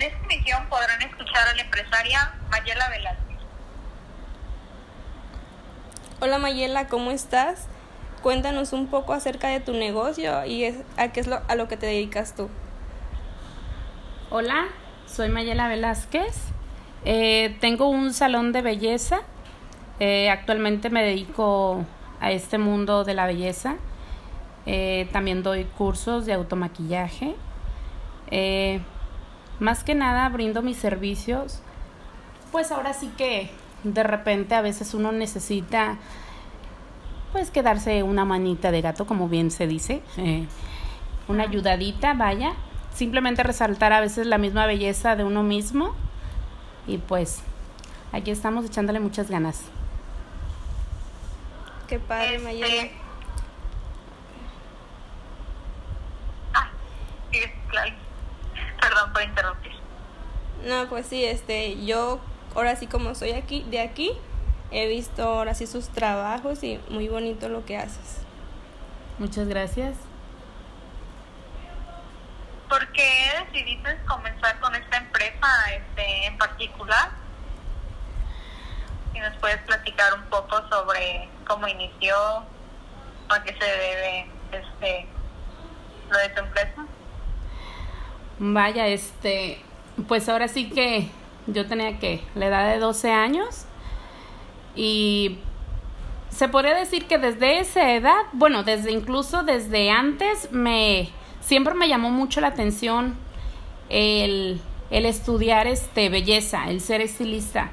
En esta emisión podrán escuchar a la empresaria Mayela Velázquez. Hola Mayela, ¿cómo estás? Cuéntanos un poco acerca de tu negocio y es- a qué es lo, a lo que te dedicas tú. Hola, soy Mayela Velázquez. Eh, tengo un salón de belleza. Eh, actualmente me dedico a este mundo de la belleza. Eh, también doy cursos de automaquillaje. Eh, más que nada brindo mis servicios. Pues ahora sí que de repente a veces uno necesita pues quedarse una manita de gato, como bien se dice. Eh, una ayudadita, vaya. Simplemente resaltar a veces la misma belleza de uno mismo. Y pues aquí estamos echándole muchas ganas. Qué padre, Este, Mayela. Ah, sí, claro. Perdón por interrumpir. No, pues sí, este, yo ahora sí como soy aquí, de aquí, he visto ahora sí sus trabajos y muy bonito lo que haces. Muchas gracias. ¿Por qué decidiste comenzar con esta empresa este, en particular? Si nos puedes platicar un poco sobre cómo inició, a qué se debe este, lo de tu empresa. Vaya, este, pues ahora sí que yo tenía que la edad de 12 años y se podría decir que desde esa edad, bueno, desde incluso desde antes me siempre me llamó mucho la atención el, el estudiar este belleza, el ser estilista.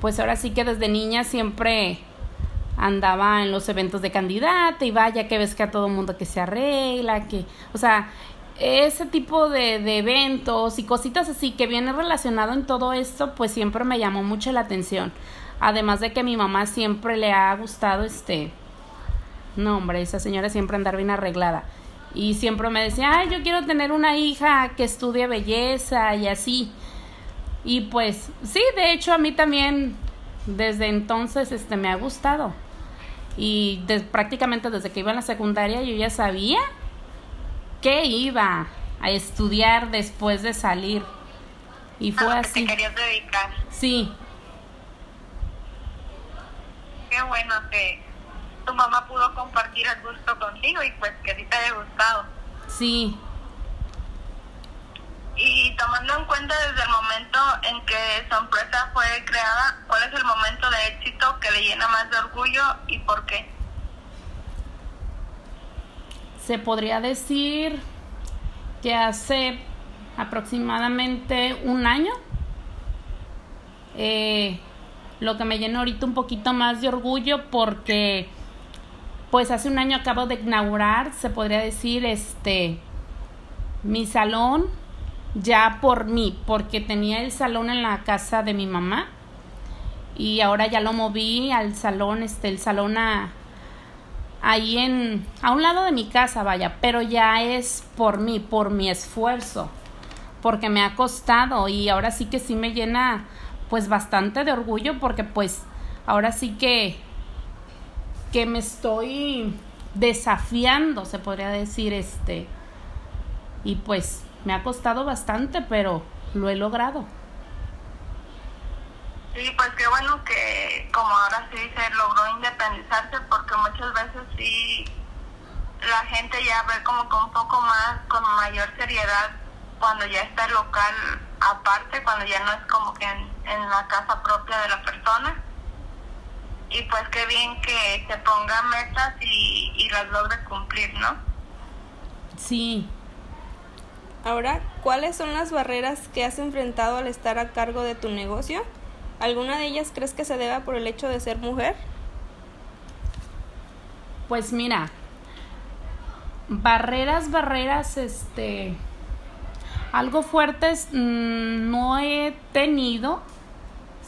Pues ahora sí que desde niña siempre andaba en los eventos de candidata y vaya que ves que a todo mundo que se arregla, que, o sea, ese tipo de, de eventos y cositas así que viene relacionado en todo esto, pues siempre me llamó mucho la atención. Además de que a mi mamá siempre le ha gustado este, no hombre, esa señora siempre andar bien arreglada. Y siempre me decía, ay, yo quiero tener una hija que estudie belleza y así. Y pues sí, de hecho a mí también desde entonces este me ha gustado. Y prácticamente desde que iba en la secundaria yo ya sabía que iba a estudiar después de salir. Y fue a lo que así. te querías dedicar. Sí, Qué bueno que tu mamá pudo compartir el gusto contigo y pues que sí te haya gustado. sí. Y tomando en cuenta desde el momento en que su empresa fue creada, ¿cuál es el momento de éxito que le llena más de orgullo y por qué? Se podría decir que hace aproximadamente un año. eh, lo que me llena ahorita un poquito más de orgullo porque pues hace un año acabo de inaugurar, se podría decir, este mi salón ya por mí, porque tenía el salón en la casa de mi mamá y ahora ya lo moví al salón, este el salón a ahí en a un lado de mi casa, vaya, pero ya es por mí, por mi esfuerzo, porque me ha costado y ahora sí que sí me llena pues bastante de orgullo porque pues ahora sí que que me estoy desafiando, se podría decir, este y pues me ha costado bastante, pero lo he logrado. Sí, pues qué bueno que como ahora sí se logró independizarse porque muchas veces sí la gente ya ve como que un poco más, con mayor seriedad cuando ya está el local aparte, cuando ya no es como que en, la casa propia de la persona. Y pues qué bien que se ponga metas y, y las logre cumplir, ¿no? Sí, Ahora, ¿cuáles son las barreras que has enfrentado al estar a cargo de tu negocio? ¿Alguna de ellas crees que se deba por el hecho de ser mujer? Pues mira, barreras, barreras, este, algo fuertes mm, no he tenido,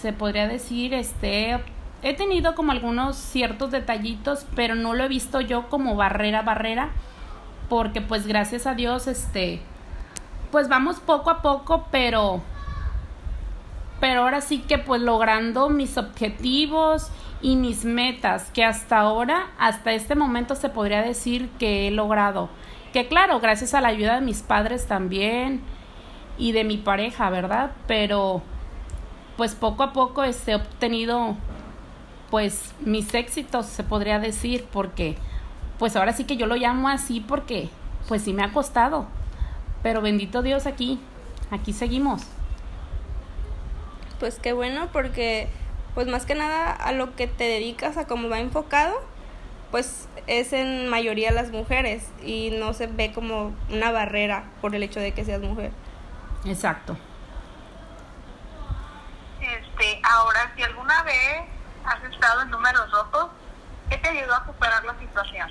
se podría decir, este, he tenido como algunos ciertos detallitos, pero no lo he visto yo como barrera, barrera, porque pues gracias a Dios, este, pues vamos poco a poco, pero, pero ahora sí que pues logrando mis objetivos y mis metas, que hasta ahora, hasta este momento se podría decir que he logrado. Que claro, gracias a la ayuda de mis padres también y de mi pareja, ¿verdad? Pero pues poco a poco este, he obtenido pues mis éxitos, se podría decir, porque pues ahora sí que yo lo llamo así porque pues sí me ha costado. Pero bendito Dios aquí, aquí seguimos. Pues qué bueno porque pues más que nada a lo que te dedicas, a cómo va enfocado, pues es en mayoría las mujeres y no se ve como una barrera por el hecho de que seas mujer. Exacto. Este, ahora, si alguna vez has estado en números rojos, ¿qué te ayudó a superar la situación?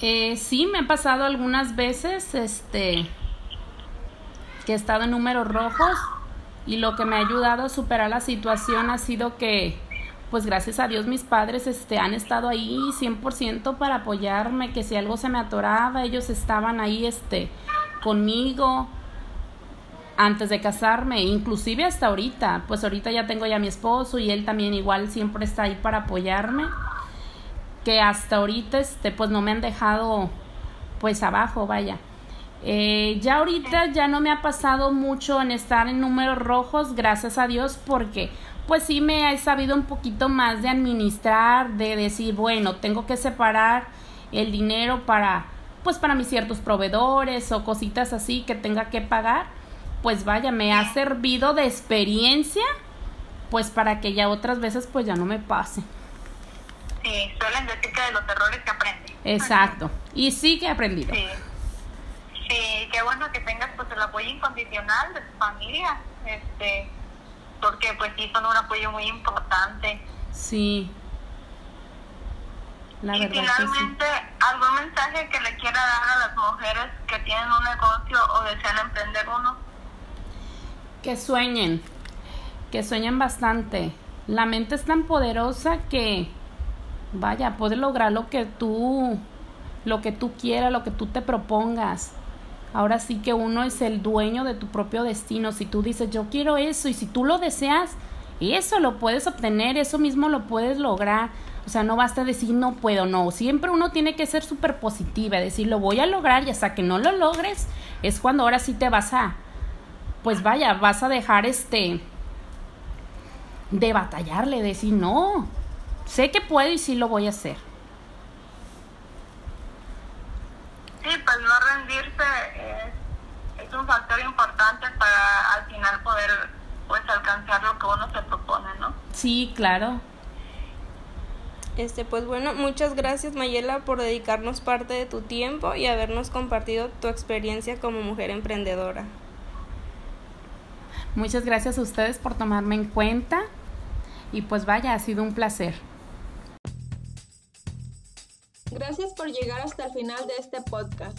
Eh, sí, me ha pasado algunas veces, este, he estado en números rojos y lo que me ha ayudado a superar la situación ha sido que, pues gracias a Dios mis padres, este, han estado ahí 100% para apoyarme, que si algo se me atoraba, ellos estaban ahí, este, conmigo antes de casarme, inclusive hasta ahorita, pues ahorita ya tengo ya mi esposo y él también igual siempre está ahí para apoyarme, que hasta ahorita este pues no me han dejado pues abajo, vaya. Eh, ya ahorita ya no me ha pasado mucho en estar en números rojos, gracias a Dios, porque pues sí me he sabido un poquito más de administrar, de decir, bueno, tengo que separar el dinero para pues para mis ciertos proveedores o cositas así que tenga que pagar, pues vaya, me ha servido de experiencia, pues para que ya otras veces pues ya no me pase. Sí, suelen decir que de los errores que aprende. Exacto, y sí que he aprendido. Sí. Sí, qué bueno que tengas pues el apoyo incondicional de tu familia, este, porque pues sí son un apoyo muy importante. Sí, y finalmente, ¿algún mensaje que le quiera dar a las mujeres que tienen un negocio o desean emprender uno? Que sueñen, que sueñen bastante. La mente es tan poderosa que, vaya, puede lograr lo que tú, lo que tú quieras, lo que tú te propongas. Ahora sí que uno es el dueño de tu propio destino. Si tú dices, yo quiero eso, y si tú lo deseas, eso lo puedes obtener, eso mismo lo puedes lograr. O sea, no basta decir no puedo, no. Siempre uno tiene que ser súper positiva, decir lo voy a lograr y hasta que no lo logres es cuando ahora sí te vas a, pues vaya, vas a dejar este, de batallarle, decir no, sé que puedo y sí lo voy a hacer. Sí, pues no rendirse es, es un factor importante para al final poder pues alcanzar lo que uno se propone, ¿no? Sí, claro. Este, pues bueno, muchas gracias Mayela por dedicarnos parte de tu tiempo y habernos compartido tu experiencia como mujer emprendedora. Muchas gracias a ustedes por tomarme en cuenta y pues vaya, ha sido un placer. Por llegar hasta el final de este podcast.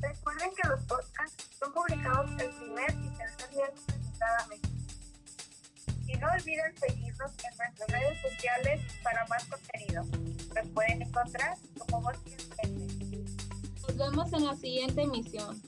Recuerden que los podcasts son publicados el primer y tercer miércoles de cada mes. Y no olviden seguirnos en nuestras redes sociales para más contenido. Nos pueden encontrar como Voz Nos vemos en la siguiente emisión.